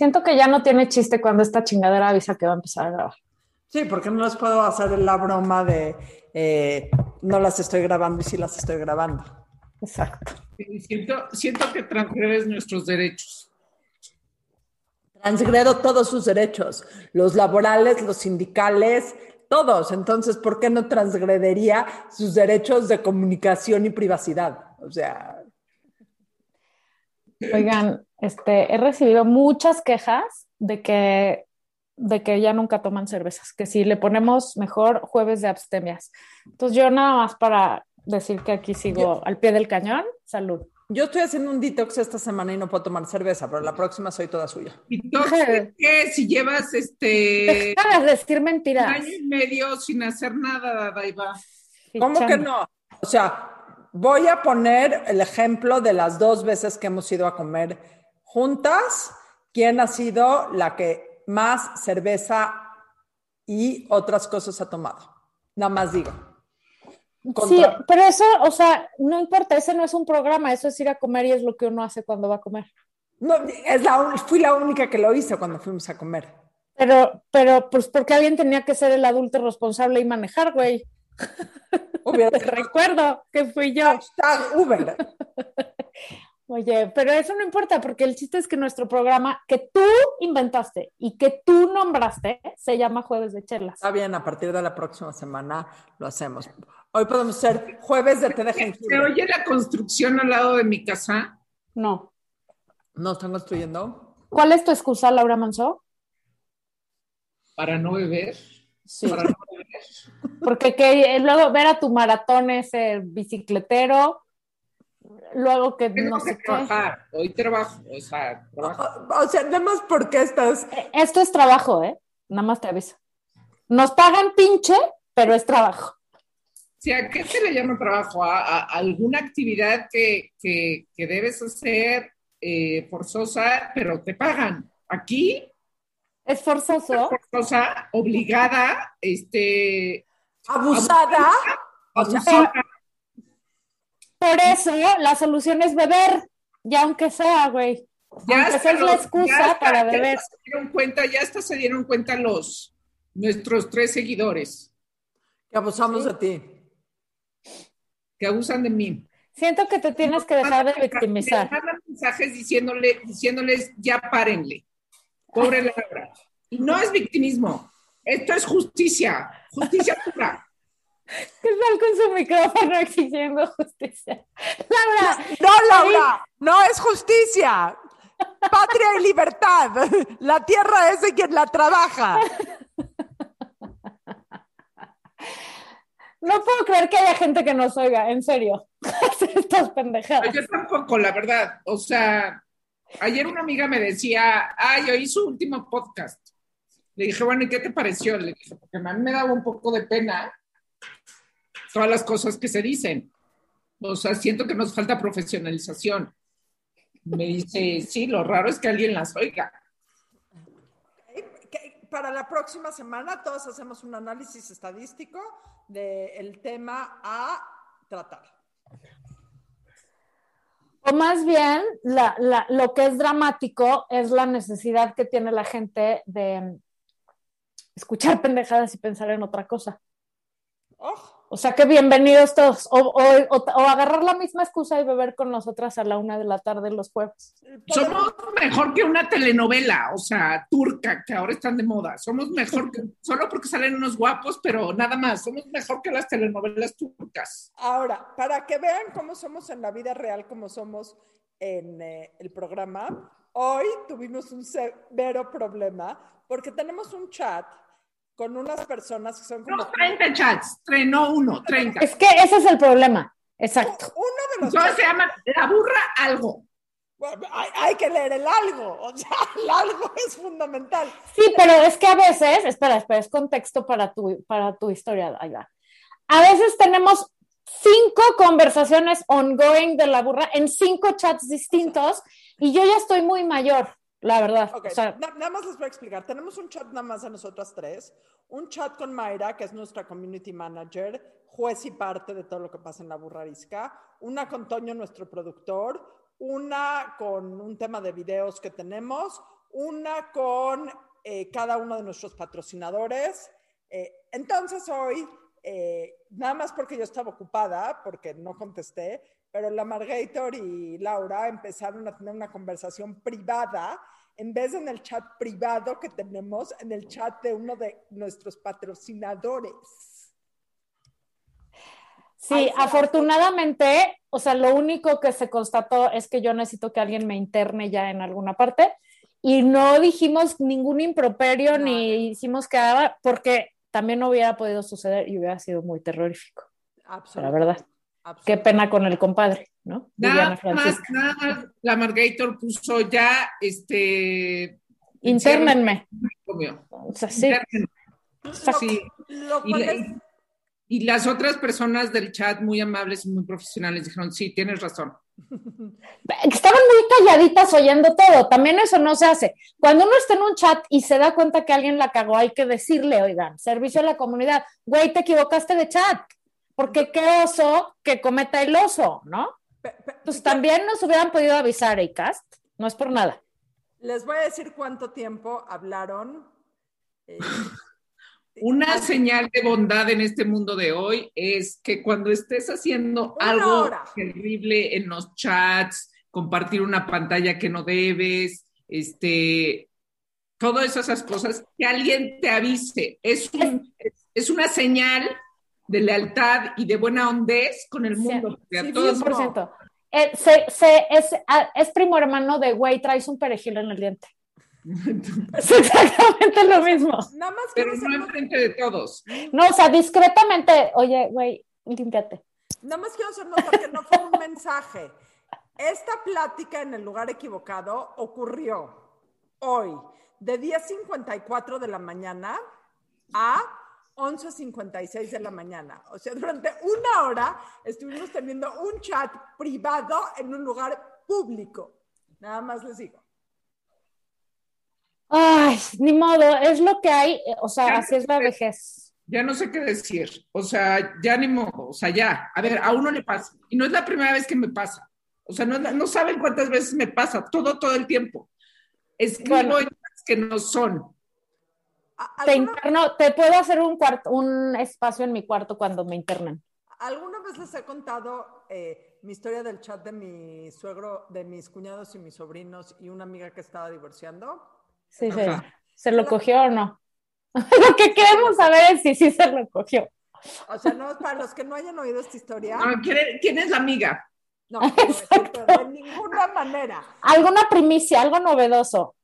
Siento que ya no tiene chiste cuando esta chingadera avisa que va a empezar a grabar. Sí, porque no les puedo hacer la broma de eh, no las estoy grabando y sí las estoy grabando. Exacto. Siento, siento que transgredes nuestros derechos. Transgredo todos sus derechos, los laborales, los sindicales, todos. Entonces, ¿por qué no transgredería sus derechos de comunicación y privacidad? O sea. Oigan, este, he recibido muchas quejas de que, de que ya nunca toman cervezas, que si le ponemos mejor jueves de abstemias. Entonces, yo nada más para decir que aquí sigo al pie del cañón, salud. Yo estoy haciendo un detox esta semana y no puedo tomar cerveza, pero la próxima soy toda suya. ¿Detox qué? Si llevas este. Deja de decir mentiras. Un año y medio sin hacer nada, Daiva. ¿Cómo que no? O sea, voy a poner el ejemplo de las dos veces que hemos ido a comer juntas. ¿Quién ha sido la que más cerveza y otras cosas ha tomado? Nada más digo. Sí, pero eso, o sea, no importa, ese no es un programa, eso es ir a comer y es lo que uno hace cuando va a comer. No, es la, fui la única que lo hice cuando fuimos a comer. Pero, pero, pues porque alguien tenía que ser el adulto responsable y manejar, güey. Te recuerdo que fui yo. Hashtag Uber. Oye, pero eso no importa, porque el chiste es que nuestro programa que tú inventaste y que tú nombraste se llama Jueves de Chelas. Está bien, a partir de la próxima semana lo hacemos. Hoy podemos ser jueves de te de ¿Se oye la construcción al lado de mi casa? No. ¿No están construyendo? ¿Cuál es tu excusa, Laura Manso? Para no beber. Sí. Para no beber. Porque que, luego ver a tu maratón ese bicicletero, luego que Tengo no que sé trabajar. Hoy trabajo, o sea, trabajo. O, o sea, nada más porque estás... qué. Esto es trabajo, ¿eh? Nada más te aviso. Nos pagan pinche, pero es trabajo. Sí, ¿a qué se le llama trabajo? ¿A, a alguna actividad que, que, que debes hacer eh, forzosa, pero te pagan? Aquí Es forzoso. forzosa, obligada, este, Abusada. Abusada. Por eso la solución es beber, ya aunque sea, güey. Ya hasta es la excusa ya hasta- para ya beber. hasta se dieron cuenta, ya hasta se dieron cuenta los nuestros tres seguidores que abusamos de ti. que abusan de mí. Siento que te tienes que dejar de Me victimizar. mandan mensajes diciéndole, diciéndoles ya párenle. Pobre Laura. Y no es victimismo. Esto es justicia. Justicia pura. ¿Qué tal con su micrófono exigiendo justicia? Laura, No, Laura, no es justicia. Patria y libertad. La tierra es de quien la trabaja. no puedo creer que haya gente que nos oiga, en serio. Estas pendejadas. Yo tampoco, la verdad. O sea, ayer una amiga me decía, ay, oí su último podcast. Le dije, bueno, ¿y qué te pareció? Le dije, porque a mí me daba un poco de pena todas las cosas que se dicen. O sea, siento que nos falta profesionalización. Me dice, sí, lo raro es que alguien las oiga. Para la próxima semana todos hacemos un análisis estadístico del tema a tratar. O más bien, la- la- lo que es dramático es la necesidad que tiene la gente de escuchar pendejadas y pensar en otra cosa. Oh, O sea que bienvenidos todos. O, o- o- o agarrar la misma excusa y beber con nosotras a la una de la tarde los jueves. Somos mejor que una telenovela, o sea, turca, que ahora están de moda. Somos mejor que, solo porque salen unos guapos, pero nada más. Somos mejor que las telenovelas turcas. Ahora, para que vean cómo somos en la vida real, cómo somos en eh, el programa, hoy tuvimos un severo problema porque tenemos un chat con unas personas que son como... No, 30 chats, tre- no uno, 30. Es que ese es el problema. Exacto. Uno de los... Entonces se llama La Burra Algo. Bueno, hay, hay que leer el algo, o sea, el algo es fundamental. Sí, pero es que a veces, espera, espera, es contexto para tu, para tu historia, ahí va. A veces tenemos cinco conversaciones ongoing de la burra en cinco chats distintos y yo ya estoy muy mayor, la verdad. Ok, O sea, na- nada más les voy a explicar. Tenemos un chat nada más de nosotras tres, un chat con Mayra, que es nuestra community manager, juez y parte de todo lo que pasa en la burrarisca, una con Toño, nuestro productor, una con un tema de videos que tenemos, una con eh, cada uno de nuestros patrocinadores. Eh, entonces hoy, eh, nada más porque yo estaba ocupada, porque no contesté, pero la Margator y Laura empezaron a tener una conversación privada en vez de en el chat privado que tenemos, en el chat de uno de nuestros patrocinadores. Sí, afortunadamente, o sea, lo único que se constató es que yo necesito que alguien me interne ya en alguna parte y no dijimos ningún improperio ni hicimos que porque también no hubiera podido suceder y hubiera sido muy terrorífico. La verdad. Qué pena con el compadre, ¿no? Nada más, nada más, la Margator puso ya, este... Internenme. O sea, sí. sí. y, y las otras personas del chat, muy amables y muy profesionales, dijeron, sí, tienes razón. Estaban muy calladitas oyendo todo. También eso no se hace. Cuando uno está en un chat y se da cuenta que alguien la cagó, hay que decirle, oigan, servicio a la comunidad, güey, te equivocaste de chat. Porque qué oso que cometa el oso, ¿no? Pues también nos hubieran podido avisar, Acast. No es por nada. Les voy a decir cuánto tiempo hablaron. Eh, una señal de bondad en este mundo de hoy es que cuando estés haciendo algo terrible en los chats, compartir una pantalla que no debes, este, todas esas cosas, que alguien te avise. Es, es una señal de lealtad y de buena hondez con el mundo. Sí, 100%. Eh, se, se, es, es primo hermano de, güey, traes un perejil en el diente. es exactamente lo mismo. Nada más Pero no enfrente de todos. No, o sea, discretamente, oye, güey, límpiate. Nada más quiero hacer nota que no fue un mensaje. Esta plática en el lugar equivocado ocurrió hoy, de 10.54 de la mañana a 11.56 de la mañana. O sea, durante una hora estuvimos teniendo un chat privado en un lugar público. Nada más les digo. Ay, ni modo, es lo que hay, o sea, así es la vejez. Ya no sé qué decir, o sea, ya ni modo, o sea, ya, a ver, a uno le pasa, y no es la primera vez que me pasa, o sea, no, no saben cuántas veces me pasa, todo, todo el tiempo. Escribo bueno, que no son. Te interno, te puedo hacer un cuarto, un espacio en mi cuarto cuando me internan. ¿Alguna vez les he contado eh, mi historia del chat de mi suegro, de mis cuñados y mis sobrinos y una amiga que estaba divorciando? Sí, sí. ¿Se lo cogió o no? lo que queremos saber es si sí se lo cogió. O sea, no, para los que no hayan oído esta historia. ¿quién, es la amiga? No, de ninguna manera. Alguna primicia, algo novedoso.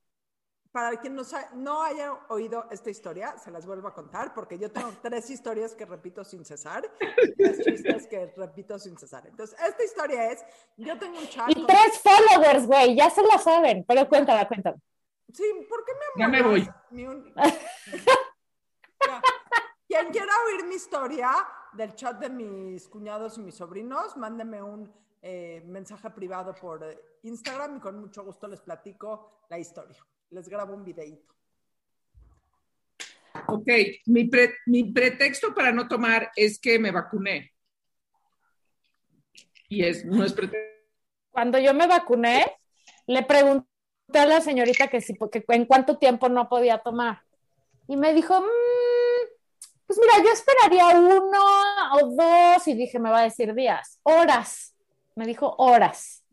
Para quien no, no haya oído esta historia, se las vuelvo a contar, porque yo tengo tres historias que repito sin cesar, tres chistes que repito sin cesar. Entonces, esta historia es, yo tengo un chat. Y tres followers, güey, ya se la saben, pero cuéntala, cuéntala. Sí, ¿por qué me Ya me voy. Quien quiera oír mi historia del chat de mis cuñados y mis sobrinos, mándeme un eh, mensaje privado por Instagram y con mucho gusto les platico la historia. Les grabo un videíto. Ok, mi, mi pretexto para no tomar es que me vacuné. Y es, no es pretexto. Cuando yo me vacuné, le pregunté a la señorita que, sí, porque en cuánto tiempo no podía tomar. Y me dijo, mm, pues mira, yo esperaría uno o dos, y dije, me va a decir días, horas. Me dijo horas.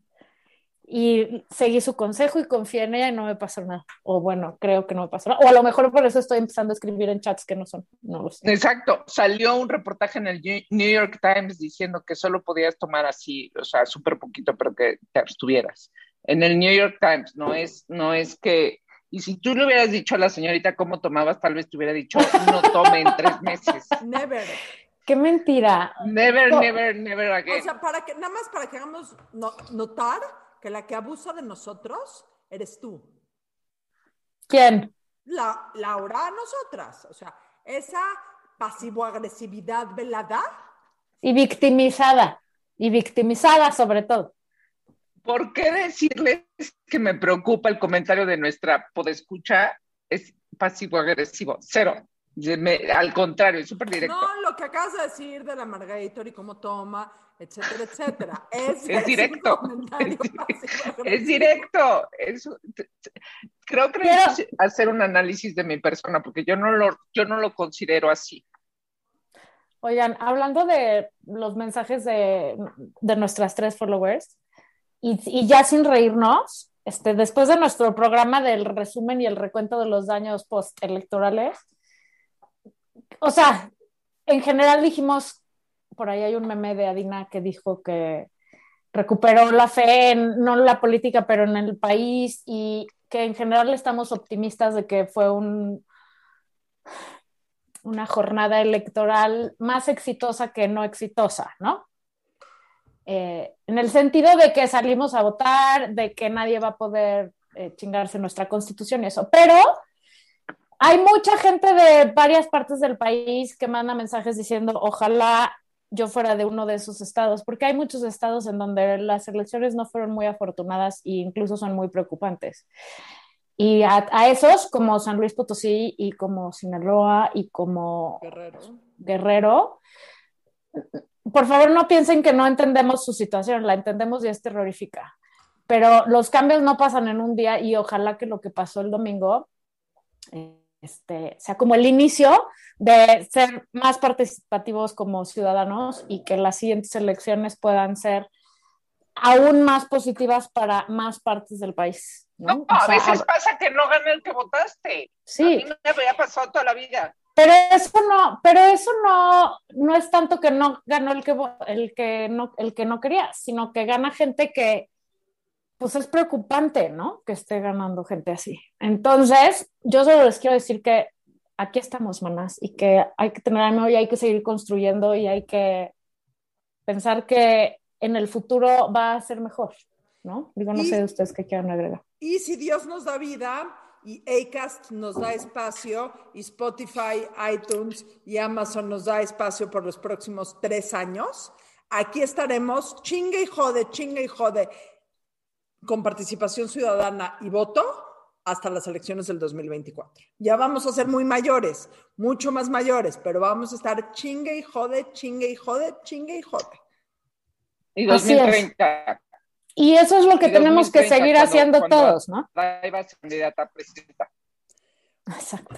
Y seguí su consejo y confié en ella y no me pasó nada. O bueno, creo que no me pasó nada. O a lo mejor por eso estoy empezando a escribir en chats que no son. No lo sé. Exacto. Salió un reportaje en el New York Times diciendo que solo podías tomar así, o sea, súper poquito, pero que te abstuvieras en el New York Times, no es, no es que, y si tú le hubieras dicho a la señorita cómo tomabas, tal vez te hubiera dicho, no tome en tres meses. Never. Qué mentira. Never, never, never again. O sea, para que, nada más para que hagamos notar que la que abusa de nosotros eres tú. ¿Quién? La, Laura, nosotras. O sea, esa pasivo-agresividad velada. Y victimizada. Y victimizada sobre todo. ¿por qué decirles que me preocupa el comentario de nuestra podescucha? Es pasivo-agresivo, cero. al contrario, es súper directo. No, que acabas de decir de la Margator y cómo toma, etcétera, etcétera. Es, es directo. Es, directo. creo que Pero- hacer un análisis de mi persona, porque yo no lo, yo no lo considero así. Oigan, hablando de los mensajes de, de nuestras tres followers, y, y ya sin reírnos, este, después de nuestro programa del resumen y el recuento de los daños postelectorales, o sea, en general dijimos, por ahí hay un meme de Adina que dijo que recuperó la fe en, no en la política, pero en el país y que en general estamos optimistas de que fue un, una jornada electoral más exitosa que no exitosa, ¿no? Eh, en el sentido de que salimos a votar, de que nadie va a poder eh, chingarse nuestra constitución y eso, pero hay mucha gente de varias partes del país que manda mensajes diciendo ojalá yo fuera de uno de esos estados, porque hay muchos estados en donde las elecciones no fueron muy afortunadas e incluso son muy preocupantes. Y a, a esos, como San Luis Potosí y como Sinaloa y como Guerrero. Guerrero, por favor no piensen que no entendemos su situación, la entendemos y es terrorífica. Pero los cambios no pasan en un día y ojalá que lo que pasó el domingo este, sea como el inicio de ser más participativos como ciudadanos y que las siguientes elecciones puedan ser aún más positivas para más partes del país. ¿no? No, a sea, veces pasa que no gana el que votaste. A sí, mí me había pasado toda la vida. Pero eso no, pero eso no, no es tanto que no ganó el que, el que no, el que no quería, sino que gana gente que, pues es preocupante, ¿no? Que esté ganando gente así. Entonces, yo solo les quiero decir que aquí estamos, manas, y que hay que tener ánimo y hay que seguir construyendo y hay que pensar que en el futuro va a ser mejor, ¿no? Digo, no Y- sé de ustedes qué quieran agregar. Y si Dios nos da vida y Acast nos da espacio y Spotify, iTunes y Amazon nos da espacio por los próximos tres años, aquí estaremos chingue y jode, chingue y jode con participación ciudadana y voto hasta las elecciones del 2024. Ya vamos a ser muy mayores, mucho más mayores, pero vamos a estar chingue y jode, chingue y jode, chingue y jode. Y Así es. 2030. Y eso es lo que tenemos que 2030, seguir cuando- haciendo cuando- todos, ¿no? Candidata a presidenta. Exacto.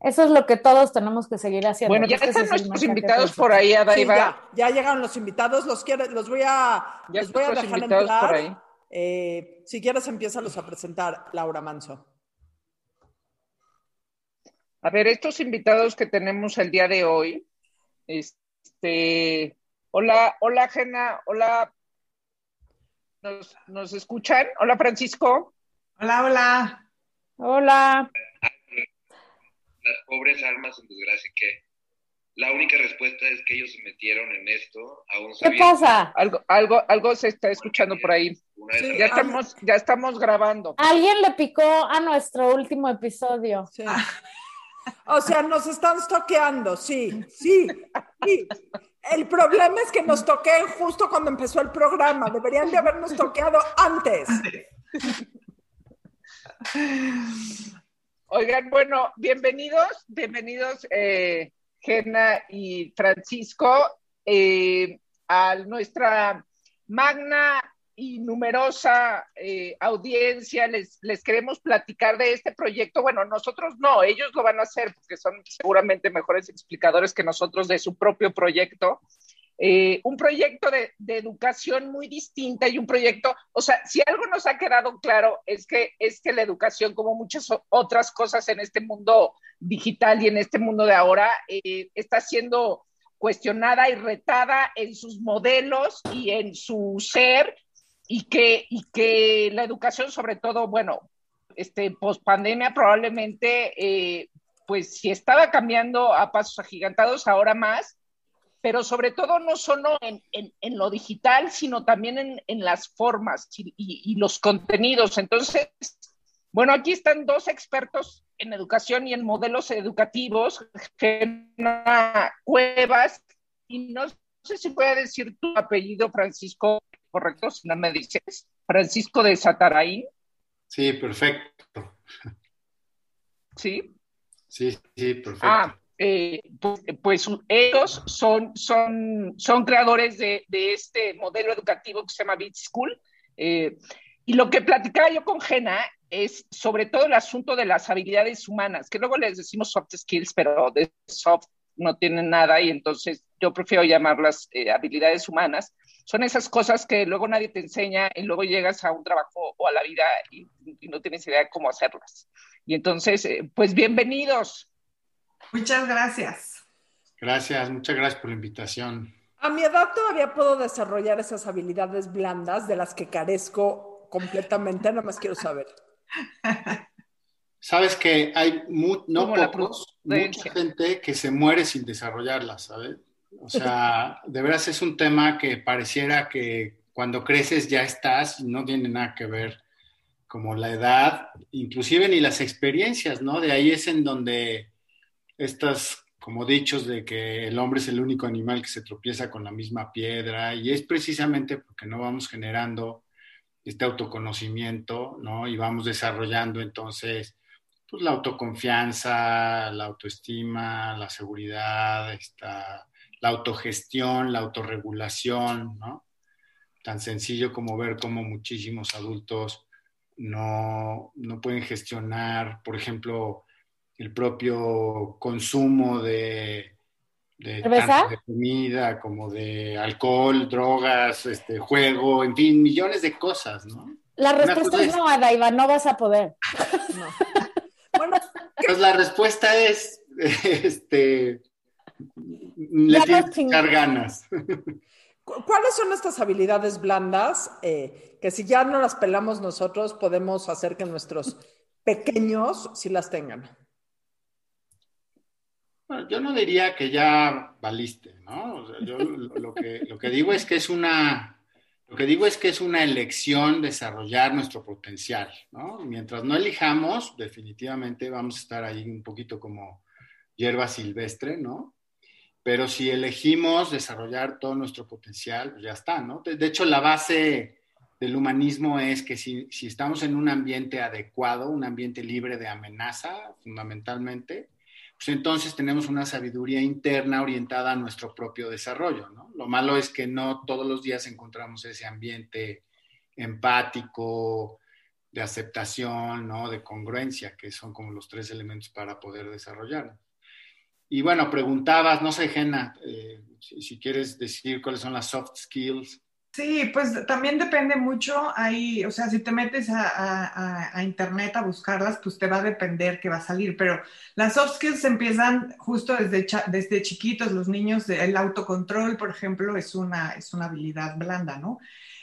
Eso es lo que todos tenemos que seguir haciendo. Bueno, ya están nuestros invitados por ahí, Sí, Adaiva. ya, ya llegaron los invitados, los, quiero, los voy a, Ya los voy a dejar entrar. por ahí. Eh, si quieres, empiézalos a presentar, Laura Manso. A ver, estos invitados que tenemos el día de hoy, este, hola, hola Jena, hola, ¿nos, nos escuchan? Hola Francisco. Hola, hola. Hola. las pobres almas en desgracia que la única respuesta es que ellos se metieron en esto aún ¿Qué pasa? Algo, algo, algo se está escuchando por ahí. una vez Sí. Ya estamos, ya estamos grabando. Alguien le picó a nuestro último episodio. Sí. O sea, nos están toqueando, sí, sí, sí. El problema es que nos toqué justo cuando empezó el programa. Deberían de habernos toqueado antes. Oigan, bueno, bienvenidos, bienvenidos eh, Gena y Francisco eh, a nuestra magna y numerosa eh, audiencia. Les, les queremos platicar de este proyecto. Bueno, nosotros no, ellos lo van a hacer porque son seguramente mejores explicadores que nosotros de su propio proyecto. Eh, un proyecto de, educación muy distinta y un proyecto, o sea, si algo nos ha quedado claro es que, es que la educación, como muchas otras cosas en este mundo digital y en este mundo de ahora, eh, está siendo cuestionada y retada en sus modelos y en su ser y que, y que la educación, sobre todo, bueno, este, post pandemia probablemente, eh, pues si estaba cambiando a pasos agigantados, ahora más, pero sobre todo no solo en, en, en lo digital, sino también en, en las formas y, y, y, los contenidos. Entonces, bueno, aquí están dos expertos en educación y en modelos educativos, Gena Cuevas, y no sé si voy a decir tu apellido, Francisco, correcto, si no me dices, Francisco de Sataraín. Sí, perfecto. Sí. Sí, sí, perfecto. Ah, eh, pues, pues, ellos son, son, son creadores de, este modelo educativo que se llama Beat School. Eh, y lo que platicaba yo con Jena es sobre todo el asunto de las habilidades humanas, que luego les decimos soft skills, pero de soft no tienen nada y entonces yo prefiero llamarlas eh, habilidades humanas. Son esas cosas que luego nadie te enseña y luego llegas a un trabajo o a la vida y, no tienes idea de cómo hacerlas. Y entonces, pues bienvenidos. Muchas gracias. Gracias, muchas gracias por la invitación. A mi edad todavía puedo desarrollar esas habilidades blandas de las que carezco completamente, nada más quiero saber. Sabes que hay no pocos, mucha gente que se muere sin desarrollarlas, ¿sabes? O sea, de veras es un tema que pareciera que cuando creces ya estás y no tiene nada que ver como la edad, inclusive ni las experiencias, ¿no? De ahí es en donde estas como dichos de que el hombre es el único animal que se tropieza con la misma piedra y es precisamente porque no vamos generando este autoconocimiento, ¿no? Y vamos desarrollando entonces pues, la autoconfianza, la autoestima, la seguridad, la autogestión, la autorregulación, ¿no? Tan sencillo como ver cómo muchísimos adultos no, no pueden gestionar, por ejemplo, el propio consumo de, de, comida, como de alcohol, drogas, este, juego, en fin, millones de cosas, ¿no? La respuesta es no, Adaiva, no vas a poder. bueno, pues la respuesta es, este, le tienes que echar ganas. ¿Cuáles son estas habilidades blandas eh, que si ya no las pelamos nosotros podemos hacer que nuestros pequeños sí las tengan? Yo no diría que ya valiste, ¿no? lo, que, lo que digo es que es una, lo que digo es que es una elección desarrollar nuestro potencial, ¿no? Mientras no elijamos, definitivamente vamos a estar ahí un poquito como hierba silvestre, ¿no? Pero si elegimos desarrollar todo nuestro potencial, pues ya está, ¿no? De, de hecho, la base del humanismo es que si, si, estamos en un ambiente adecuado, un ambiente libre de amenaza, fundamentalmente, pues entonces tenemos una sabiduría interna orientada a nuestro propio desarrollo, ¿no? Lo malo es que no todos los días encontramos ese ambiente empático, de aceptación, ¿no? De congruencia, que son como los tres elementos para poder desarrollarnos. Y bueno, preguntabas, no sé, Jena, eh, si, quieres decir cuáles son las soft skills Sí, pues también depende mucho ahí, o sea, si te metes a, internet a buscarlas, pues te va a depender qué va a salir, pero las soft skills empiezan justo desde, desde chiquitos, los niños, el autocontrol, por ejemplo, es una, es una habilidad blanda, ¿no?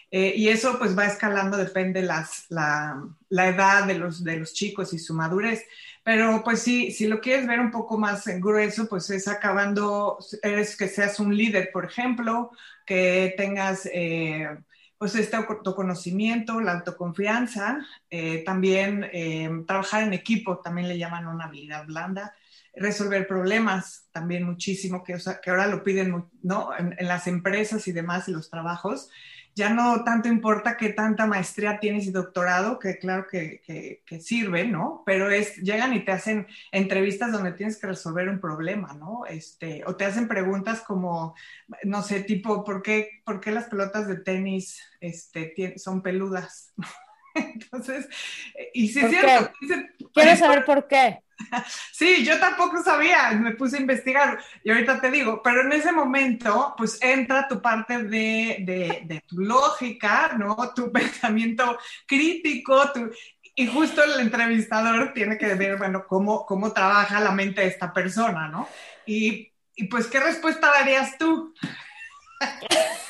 Eh, y eso pues va escalando, depende las, la, la, edad de los, de los chicos y su madurez. Pero pues sí, si lo quieres ver un poco más grueso, pues es acabando, es que seas un líder, por ejemplo, que tengas eh, pues este autoconocimiento, la autoconfianza, eh, también eh, trabajar en equipo, también le llaman una habilidad blanda, resolver problemas, también muchísimo, que, ahora lo piden ¿no? en, en, las empresas y demás, y los trabajos, ya no tanto importa qué tanta maestría tienes y doctorado, que claro que, que, sirve, ¿no? Pero es, llegan y te hacen entrevistas donde tienes que resolver un problema, ¿no? Este, o te hacen preguntas como, no sé, tipo, ¿por qué, por qué las pelotas de tenis este, son peludas? Entonces, y si es cierto. ¿Quieres saber por qué? Sí, yo tampoco sabía, me puse a investigar y ahorita te digo, pero en ese momento, pues entra tu parte de, tu lógica, ¿no? Tu pensamiento crítico, y justo el entrevistador tiene que ver, bueno, cómo, cómo trabaja la mente de esta persona, ¿no? Y, y pues, ¿qué respuesta darías tú?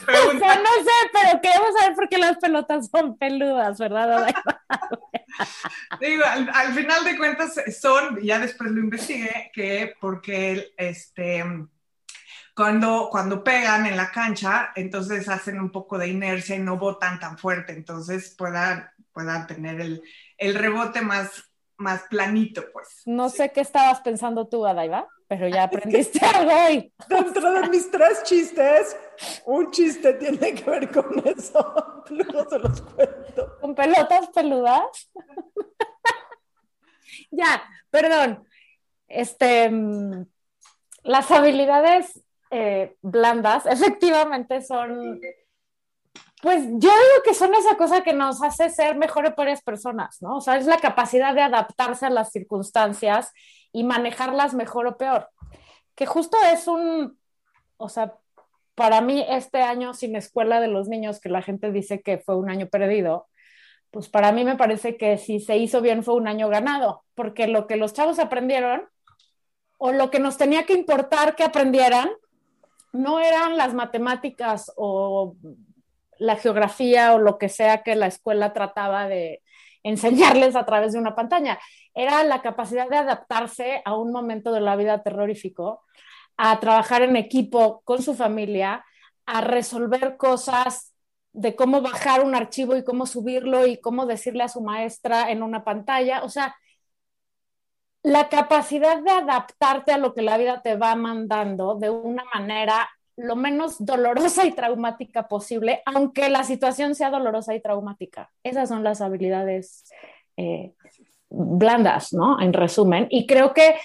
O sea, no sé, pero queremos saber por qué las pelotas son peludas, ¿verdad? Digo, al, final de cuentas son, ya después lo investigué, que porque este, cuando, cuando pegan en la cancha, entonces hacen un poco de inercia y no botan tan fuerte, entonces puedan, puedan tener el, el rebote más, más planito, pues. No sé qué estabas pensando tú, Adaiva, pero ya aprendiste algo hoy. Dentro de mis tres chistes, un chiste tiene que ver con eso. Luego se los cuento. ¿Con pelotas peludas? ya, perdón. Este, mm, las habilidades eh, blandas efectivamente son Pues yo digo que son esa cosa que nos hace ser mejores varias personas, ¿no? O sea, es la capacidad de adaptarse a las circunstancias y manejarlas mejor o peor. Que justo es un, o sea, para mí este año sin escuela de los niños, que la gente dice que fue un año perdido, pues para mí me parece que si se hizo bien fue un año ganado, porque lo que los chavos aprendieron o lo que nos tenía que importar que aprendieran no eran las matemáticas o la geografía o lo que sea que la escuela trataba de enseñarles a través de una pantalla. Era la capacidad de adaptarse a un momento de la vida terrorífico, a trabajar en equipo con su familia, a resolver cosas de cómo bajar un archivo y cómo subirlo y cómo decirle a su maestra en una pantalla. O sea, la capacidad de adaptarte a lo que la vida te va mandando de una manera lo menos dolorosa y traumática posible, aunque la situación sea dolorosa y traumática. Esas son las habilidades eh, blandas, ¿no? En resumen. Y creo que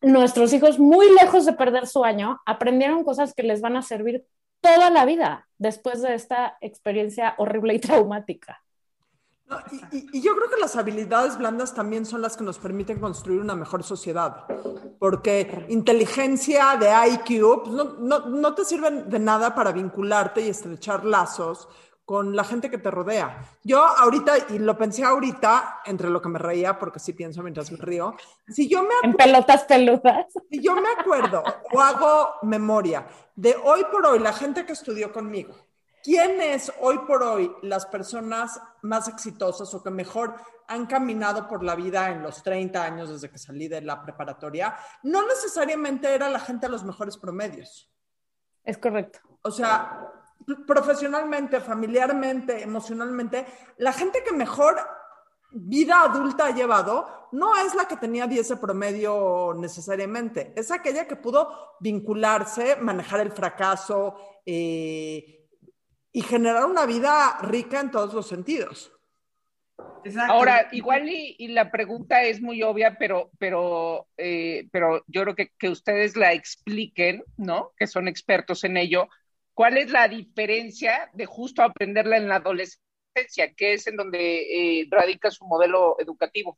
nuestros hijos, muy lejos de perder su año, aprendieron cosas que les van a servir toda la vida después de esta experiencia horrible y traumática. Y, yo creo que las habilidades blandas también son las que nos permiten construir una mejor sociedad, porque inteligencia de IQ pues, no, no, no, te sirven de nada para vincularte y estrechar lazos con la gente que te rodea. Yo ahorita, y lo pensé ahorita, entre lo que me reía, porque sí pienso mientras me río, si yo me... En pelotas peludas. Si yo me acuerdo o hago memoria de hoy por hoy la gente que estudió conmigo, ¿Quiénes hoy por hoy las personas más exitosas o que mejor han caminado por la vida en los 30 años desde que salí de la preparatoria? No necesariamente era la gente a los mejores promedios. Es correcto. O sea, profesionalmente, familiarmente, emocionalmente, la gente que mejor vida adulta ha llevado no es la que tenía 10 de promedio necesariamente, es aquella que pudo vincularse, manejar el fracaso, eh, y generar una vida rica en todos los sentidos. Ahora, igual y, la pregunta es muy obvia, pero, pero, eh, pero yo creo que, que, ustedes la expliquen, ¿no? Que son expertos en ello. ¿Cuál es la diferencia de justo aprenderla en la adolescencia, que es en donde eh, radica su modelo educativo?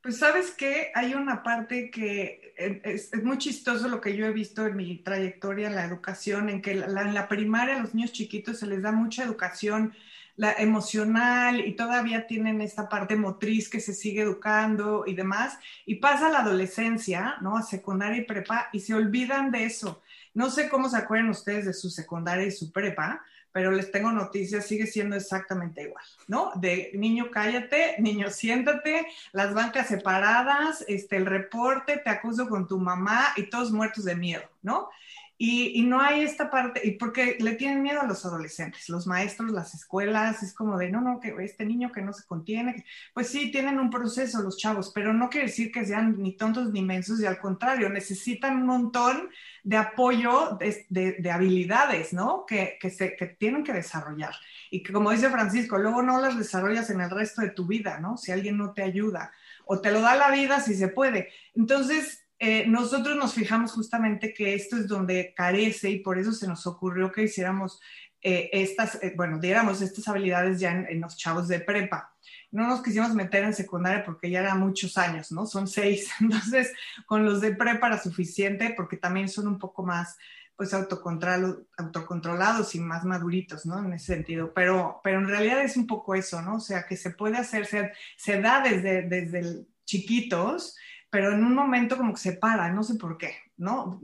Pues sabes que hay una parte que eh, es, muy chistoso lo que yo he visto en mi trayectoria en la educación, en que en la primaria a los niños chiquitos se les da mucha educación la emocional y todavía tienen esta parte motriz que se sigue educando y demás, y pasa la adolescencia, ¿no? A secundaria y prepa y se olvidan de eso. No sé cómo se acuerdan ustedes de su secundaria y su prepa, pero les tengo noticias, sigue siendo exactamente igual, ¿no? De niño cállate, niño siéntate, las bancas separadas, este, el reporte, te acuso con tu mamá y todos muertos de miedo, ¿no? Y, no hay esta parte, y porque le tienen miedo a los adolescentes, los maestros, las escuelas, es como de, no, no, que este niño que no se contiene, pues sí, tienen un proceso los chavos, pero no quiere decir que sean ni tontos ni mensos, y al contrario, necesitan un montón de apoyo, de, habilidades, ¿no? Que, que, se, que tienen que desarrollar. Y que como dice Francisco, luego no las desarrollas en el resto de tu vida, ¿no? Si alguien no te ayuda, o te lo da la vida si se puede. Entonces, eh, nosotros nos fijamos justamente que esto es donde carece y por eso se nos ocurrió que hiciéramos eh, estas, eh, bueno, diéramos estas habilidades ya en, los chavos de prepa. No nos quisimos meter en secundaria porque ya eran muchos años, ¿no? Son seis. Entonces, con los de prepa era suficiente porque también son un poco más, pues, autocontrolados y más maduritos, ¿no? En ese sentido. Pero, pero en realidad es un poco eso, ¿no? O sea, que se puede hacer, se, se da desde, desde chiquitos pero en un momento como que se para, no sé por qué, ¿no?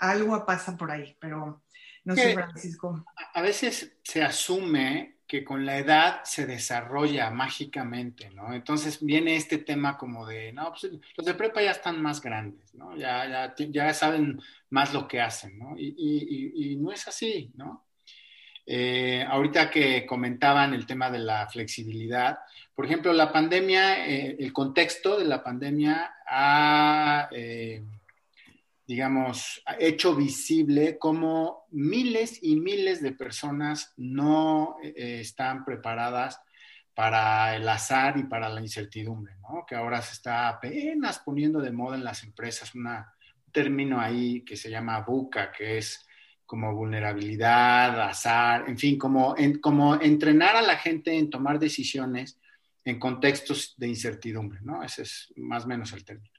Algo pasa por ahí, pero no sé, Francisco. A veces se asume que con la edad se desarrolla mágicamente, ¿no? Entonces viene este tema como de, no, pues los de prepa ya están más grandes, ¿no? Ya, ya, ya saben más lo que hacen, ¿no? Y, y, y no es así, ¿no? Eh, ahorita que comentaban el tema de la flexibilidad, por ejemplo, la pandemia, eh, el contexto de la pandemia ha, eh, digamos, hecho visible cómo miles y miles de personas no están preparadas para el azar y para la incertidumbre, ¿no? Que ahora se está apenas poniendo de moda en las empresas un término ahí que se llama buca, que es como vulnerabilidad, azar, en fin, como, como entrenar a la gente en tomar decisiones en contextos de incertidumbre, ¿no? Ese es más o menos el término.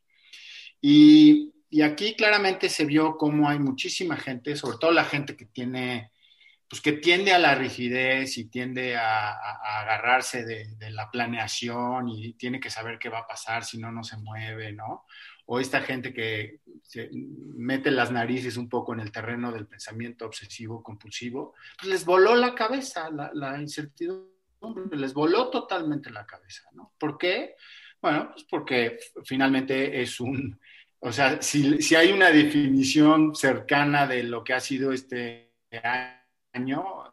Y, y aquí claramente se vio cómo hay muchísima gente, sobre todo la gente que tiene pues que tiende a la rigidez y tiende a, agarrarse de, la planeación y tiene que saber qué va a pasar si no, no se mueve, ¿no? O esta gente que mete las narices un poco en el terreno del pensamiento obsesivo compulsivo, pues les voló la cabeza la, incertidumbre, les voló totalmente la cabeza, ¿no? ¿Por qué? Bueno, pues porque finalmente es un, o sea, si, si hay una definición cercana de lo que ha sido este año, año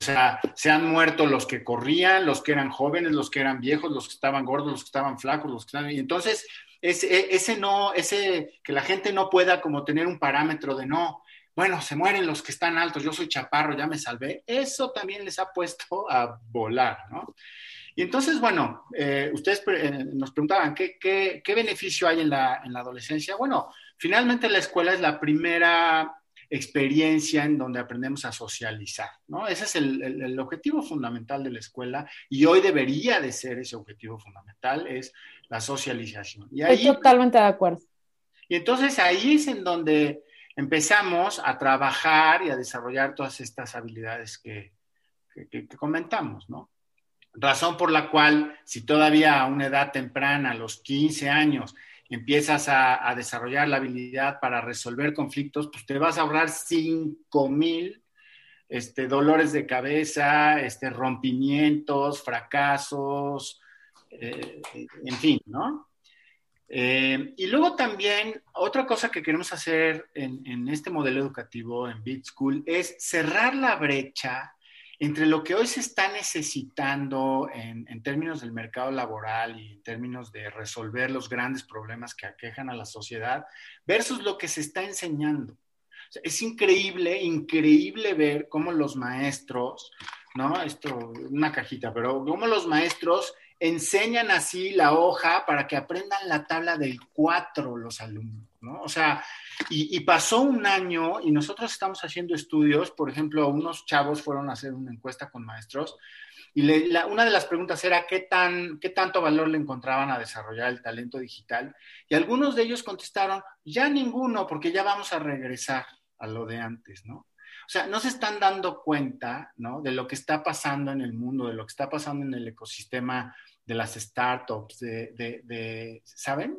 O sea, se han muerto los que corrían, los que eran jóvenes, los que eran viejos, los que estaban gordos, los que estaban flacos, los que estaban... Y entonces, ese, ese no, ese que la gente no pueda como tener un parámetro de no, bueno, se mueren los que están altos, yo soy chaparro, ya me salvé, eso también les ha puesto a volar, ¿no? Y entonces, bueno, eh, ustedes eh, nos preguntaban, ¿qué, ¿qué, qué, beneficio hay en la adolescencia? Bueno, finalmente la escuela es la primera experiencia en donde aprendemos a socializar, ¿no? Ese es el, objetivo fundamental de la escuela y hoy debería de ser ese objetivo fundamental, es la socialización. Y Estoy totalmente de acuerdo. Y entonces ahí es en donde empezamos a trabajar y a desarrollar todas estas habilidades que, que comentamos, ¿no? Razón por la cual, si todavía a una edad temprana, a los 15 años, empiezas a, desarrollar la habilidad para resolver conflictos, pues te vas a ahorrar 5 mil este, dolores de cabeza, este, rompimientos, fracasos, eh, en fin, ¿no? Eh, y luego también, otra cosa que queremos hacer en, en este modelo educativo en Bit School es cerrar la brecha entre lo que hoy se está necesitando en, términos del mercado laboral y en términos de resolver los grandes problemas que aquejan a la sociedad versus lo que se está enseñando. es increíble, increíble ver cómo los maestros, ¿no? Esto, una cajita, pero cómo los maestros enseñan así la hoja para que aprendan la tabla del 4 los alumnos, O sea, y, pasó un año y nosotros estamos haciendo estudios, por ejemplo, unos chavos fueron a hacer una encuesta con maestros y una de las preguntas era ¿qué, tan, qué tanto valor le encontraban a desarrollar el talento digital. Y algunos de ellos contestaron, ya ninguno, porque ya vamos a regresar a lo de antes, ¿no? O sea, no se están dando cuenta, ¿no? De lo que está pasando en el mundo, de lo que está pasando en el ecosistema de las startups, de, ¿saben?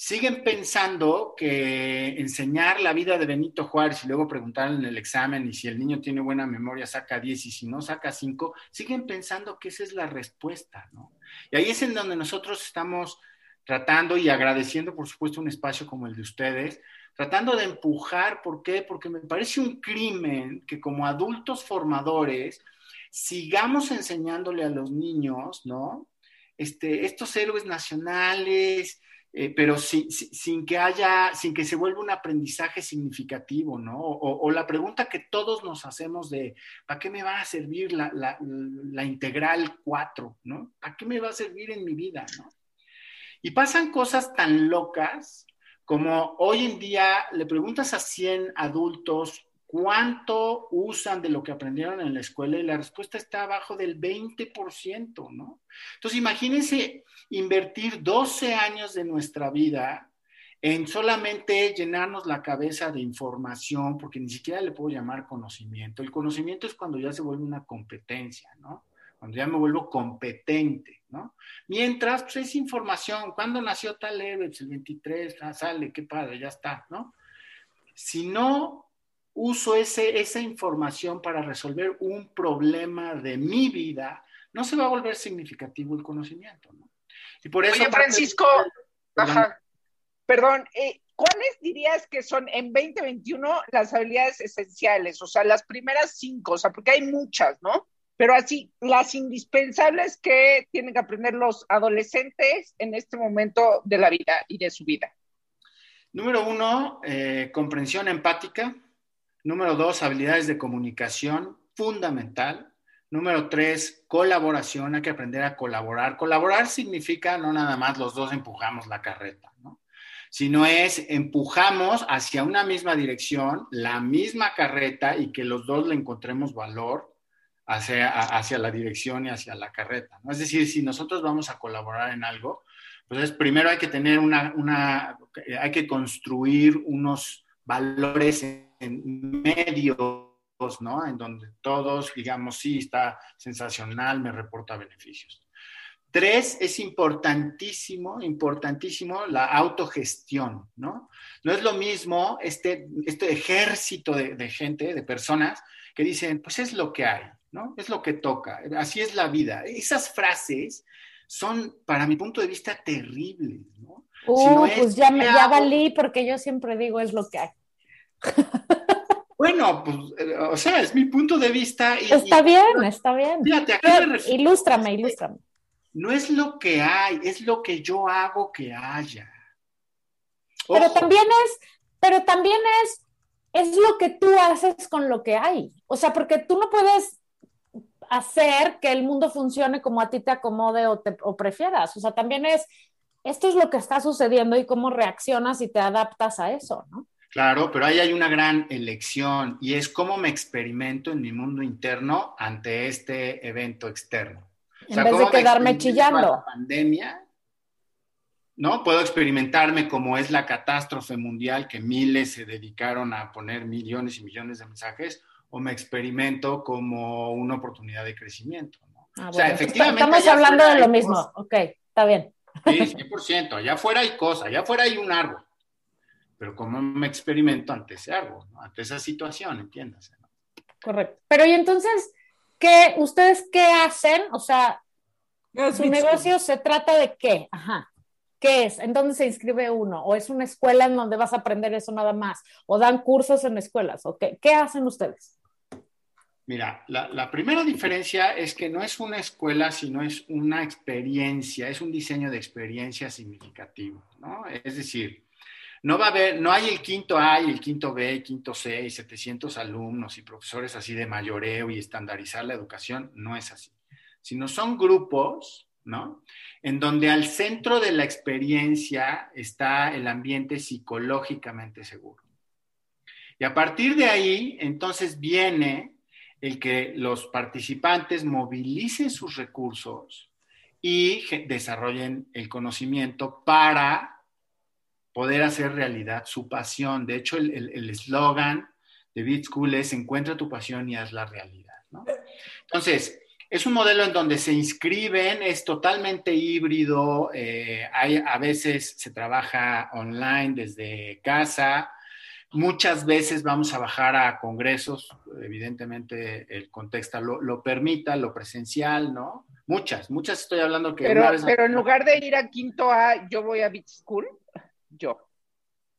Siguen pensando que enseñar la vida de Benito Juárez y luego preguntar en el examen y si el niño tiene buena memoria saca 10 y si no saca 5, siguen pensando que esa es la respuesta, ¿no? Y ahí es en donde nosotros estamos tratando y agradeciendo, por supuesto, un espacio como el de ustedes, tratando de empujar, ¿por qué? Porque me parece un crimen que como adultos formadores, sigamos enseñándole a los niños, ¿no? Este, estos héroes nacionales, eh, pero sin, que haya, sin que se vuelva un aprendizaje significativo, ¿no? O, la pregunta que todos nos hacemos de, ¿para qué me va a servir la, integral 4, ¿no? ¿Para qué me va a servir en mi vida. Y pasan cosas tan locas como hoy en día le preguntas a 100 adultos ¿Cuánto usan de lo que aprendieron en la escuela? Y la respuesta está abajo del 20%, ¿no? Entonces, imagínense invertir 12 años de nuestra vida en solamente llenarnos la cabeza de información, porque ni siquiera le puedo llamar conocimiento. El conocimiento es cuando ya se vuelve una competencia, ¿no? Cuando ya me vuelvo competente, ¿no? Mientras, pues es información. ¿Cuándo nació tal Evans? El 23, ah, sale, qué padre, ya está, ¿no? Si no uso ese, esa información para resolver un problema de mi vida, no se va a volver significativo el conocimiento. ¿no? Y por eso. Oye, Francisco, perdón, eh, ¿cuáles dirías que son en 2021 las habilidades esenciales? O sea, las primeras cinco, o sea, porque hay muchas, ¿no? Pero así, las indispensables que tienen que aprender los adolescentes en este momento de la vida y de su vida. Número uno, eh, comprensión empática Número dos, habilidades de comunicación, fundamental. Número tres, colaboración, hay que aprender a colaborar. Colaborar significa no nada más los dos empujamos la carreta, ¿no? sino es empujamos hacia una misma dirección, la misma carreta y que los dos le encontremos valor hacia, hacia la dirección y hacia la carreta. ¿no? Es decir, si nosotros vamos a colaborar en algo, pues primero hay que tener una, una hay que construir unos valores en medio ¿no? En donde todos, digamos, sí, está sensacional, me reporta beneficios. Tres, es importantísimo, importantísimo la autogestión, ¿no? No es lo mismo este, este ejército de, gente, de personas, que dicen, pues es lo que hay, ¿no? Es lo que toca, así es la vida. Esas frases son, para mi punto de vista, terribles, ¿no? Uh, pues ya, me, ya valí porque yo siempre digo es lo que hay. Bueno, pues, eh, o sea, es mi punto de vista. está bien, está bien. Fíjate, ¿a qué me refiero? Ilústrame, ilústrame. No es lo que hay, es lo que yo hago que haya. Pero también es, pero también es, es lo que tú haces con lo que hay. O sea, porque tú no puedes hacer que el mundo funcione como a ti te acomode o, te, o prefieras. O sea, también es, esto es lo que está sucediendo y cómo reaccionas y te adaptas a eso, ¿no? Claro, pero ahí hay una gran elección y es cómo me experimento en mi mundo interno ante este evento externo. En vez de quedarme chillando. La pandemia, ¿no? Puedo experimentarme como es la catástrofe mundial que miles se dedicaron a poner millones y millones de mensajes, o me experimento como una oportunidad de crecimiento. ¿no? Ah, o sea, efectivamente. Estamos hablando de lo mismo. Ok, está bien. Sí, 100%. Allá afuera hay cosas, allá afuera hay un árbol pero cómo me experimento ante ese árbol, ante esa situación, entiéndase. Correcto. Pero y entonces, ¿qué, ¿ustedes qué hacen? O sea, su negocio se trata de qué? Ajá. ¿Qué es? ¿En dónde se inscribe uno? ¿O es una escuela en donde vas a aprender eso nada más? ¿O dan cursos en escuelas? ¿O qué, ¿Qué hacen ustedes? Mira, la, la, primera diferencia es que no es una escuela, sino es una experiencia, es un diseño de experiencia significativo, ¿no? Es decir, no va a haber, no hay el quinto A y el quinto B, el quinto C y 700 alumnos y profesores así de mayoreo y estandarizar la educación, no es así. Sino son grupos, ¿no? En donde al centro de la experiencia está el ambiente psicológicamente seguro. Y a partir de ahí, entonces viene el que los participantes movilicen sus recursos y desarrollen el conocimiento para poder hacer realidad su pasión. De hecho, el eslogan de Beat School es encuentra tu pasión y haz la realidad. Entonces, es un modelo en donde se inscriben, es totalmente híbrido, eh, hay, a veces se trabaja online desde casa, muchas veces vamos a bajar a congresos, evidentemente el contexto lo, lo permita, lo presencial, ¿no? Muchas, muchas estoy hablando que... Pero, pero en lugar de ir a quinto A, yo voy a Beat School yo.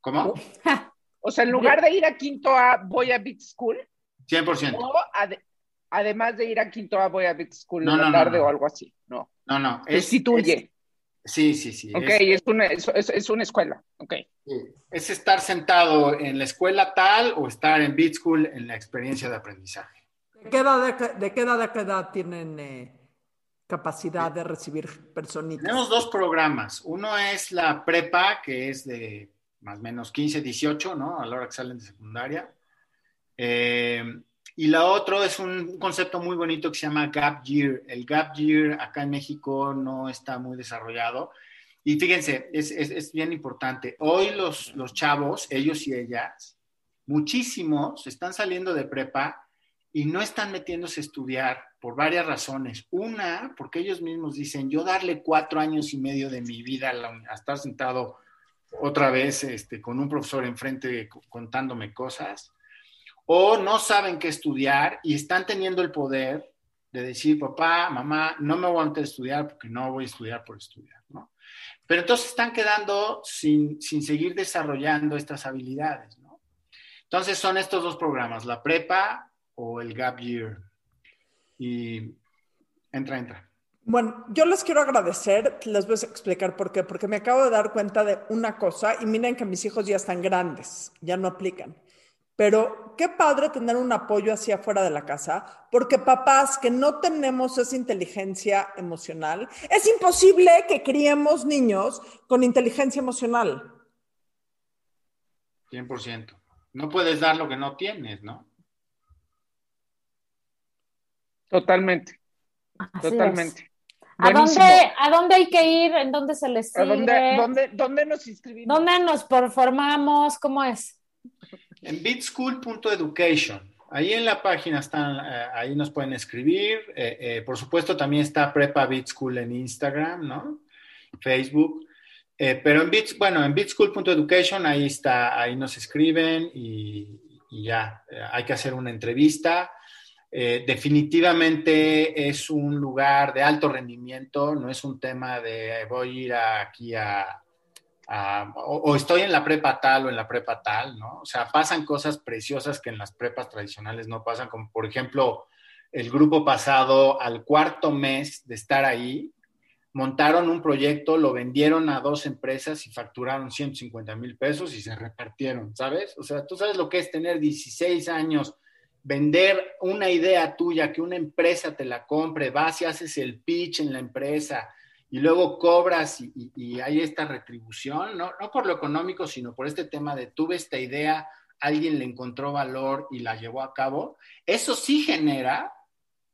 ¿Cómo? O sea, en lugar de ir a quinto A, voy a Big School. 100%. O además de ir a quinto A, voy a Big School en la tarde o algo así. No. No, no. Restituye. sí, sí, sí. Ok, es, una, es, una escuela. Ok. Es estar sentado en la escuela tal o estar en Beat School en la experiencia de aprendizaje. ¿De qué edad, de, qué edad, qué edad tienen eh, capacidad de recibir personitas? Tenemos dos programas. Uno es la prepa, que es de más o menos 15, 18, ¿no? A la hora que salen de secundaria. Eh, y la otra es un concepto muy bonito que se llama Gap Year. El Gap Year acá en México no está muy desarrollado. Y fíjense, es, es, es bien importante. Hoy los, los chavos, ellos y ellas, muchísimos están saliendo de prepa y no están metiéndose a estudiar por varias razones. Una, porque ellos mismos dicen, yo darle cuatro años y medio de mi vida a, estar sentado otra vez este, con un profesor enfrente contándome cosas, o no saben qué estudiar y están teniendo el poder de decir, papá, mamá, no me voy a estudiar porque no voy a estudiar por estudiar, ¿no? Pero entonces están quedando sin, sin seguir desarrollando estas habilidades, ¿no? Entonces son estos dos programas, la prepa o el gap year. Y entra, entra. Bueno, yo les quiero agradecer, les voy a explicar por qué, porque me acabo de dar cuenta de una cosa y miren que mis hijos ya están grandes, ya no aplican. Pero qué padre tener un apoyo hacia afuera de la casa, porque papás que no tenemos esa inteligencia emocional, es imposible que criemos niños con inteligencia emocional. 100%. No puedes dar lo que no tienes, ¿no? Totalmente. Totalmente. ¿A dónde, ¿A dónde hay que ir? ¿En dónde se les sigue? dónde, dónde, nos inscribimos? ¿Dónde nos performamos? ¿Cómo es? En bitschool.education. Ahí en la página están, eh, ahí nos pueden escribir. Eh, eh, por supuesto, también está Prepa Bitschool en Instagram, ¿no? Facebook. pero en Bits, bueno, en bitschool.education ahí está, ahí nos escriben y, y ya, hay que hacer una entrevista. Eh, definitivamente es un lugar de alto rendimiento, no es un tema de voy a ir aquí a, o, estoy en la prepa tal o en la prepa tal, ¿no? O sea, pasan cosas preciosas que en las prepas tradicionales no pasan, como por ejemplo el grupo pasado al cuarto mes de estar ahí, montaron un proyecto, lo vendieron a dos empresas y facturaron 150 mil pesos y se repartieron, ¿sabes? O sea, tú sabes lo que es tener 16 años vender una idea tuya, que una empresa te la compre, vas y haces el pitch en la empresa y luego cobras y, hay esta retribución, ¿no? no por lo económico, sino por este tema de tuve esta idea, alguien le encontró valor y la llevó a cabo, eso sí genera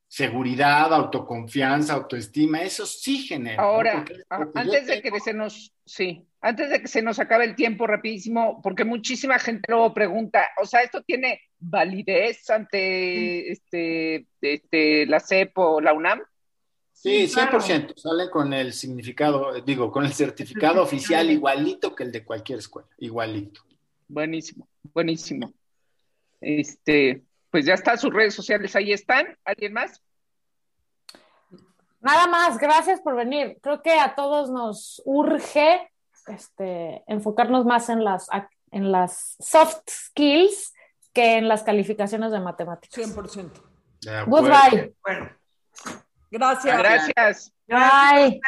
seguridad, autoconfianza, autoestima, eso sí genera. Ahora, antes de que se nos, sí, antes de que se nos acabe el tiempo rapidísimo, porque muchísima gente luego pregunta, o sea, esto tiene validez ante este, este, la CEP o la UNAM? Sí, 100%. Salen con el significado, digo, con el certificado oficial igualito que el de cualquier escuela, igualito. Buenísimo, buenísimo. Este, pues ya está, sus redes sociales ahí están. ¿Alguien más? Nada más, gracias por venir. Creo que a todos nos urge este, enfocarnos más en las, en las soft skills que en las calificaciones de matemáticas. 100%. Goodbye. Bueno. Gracias. Gracias. Bye.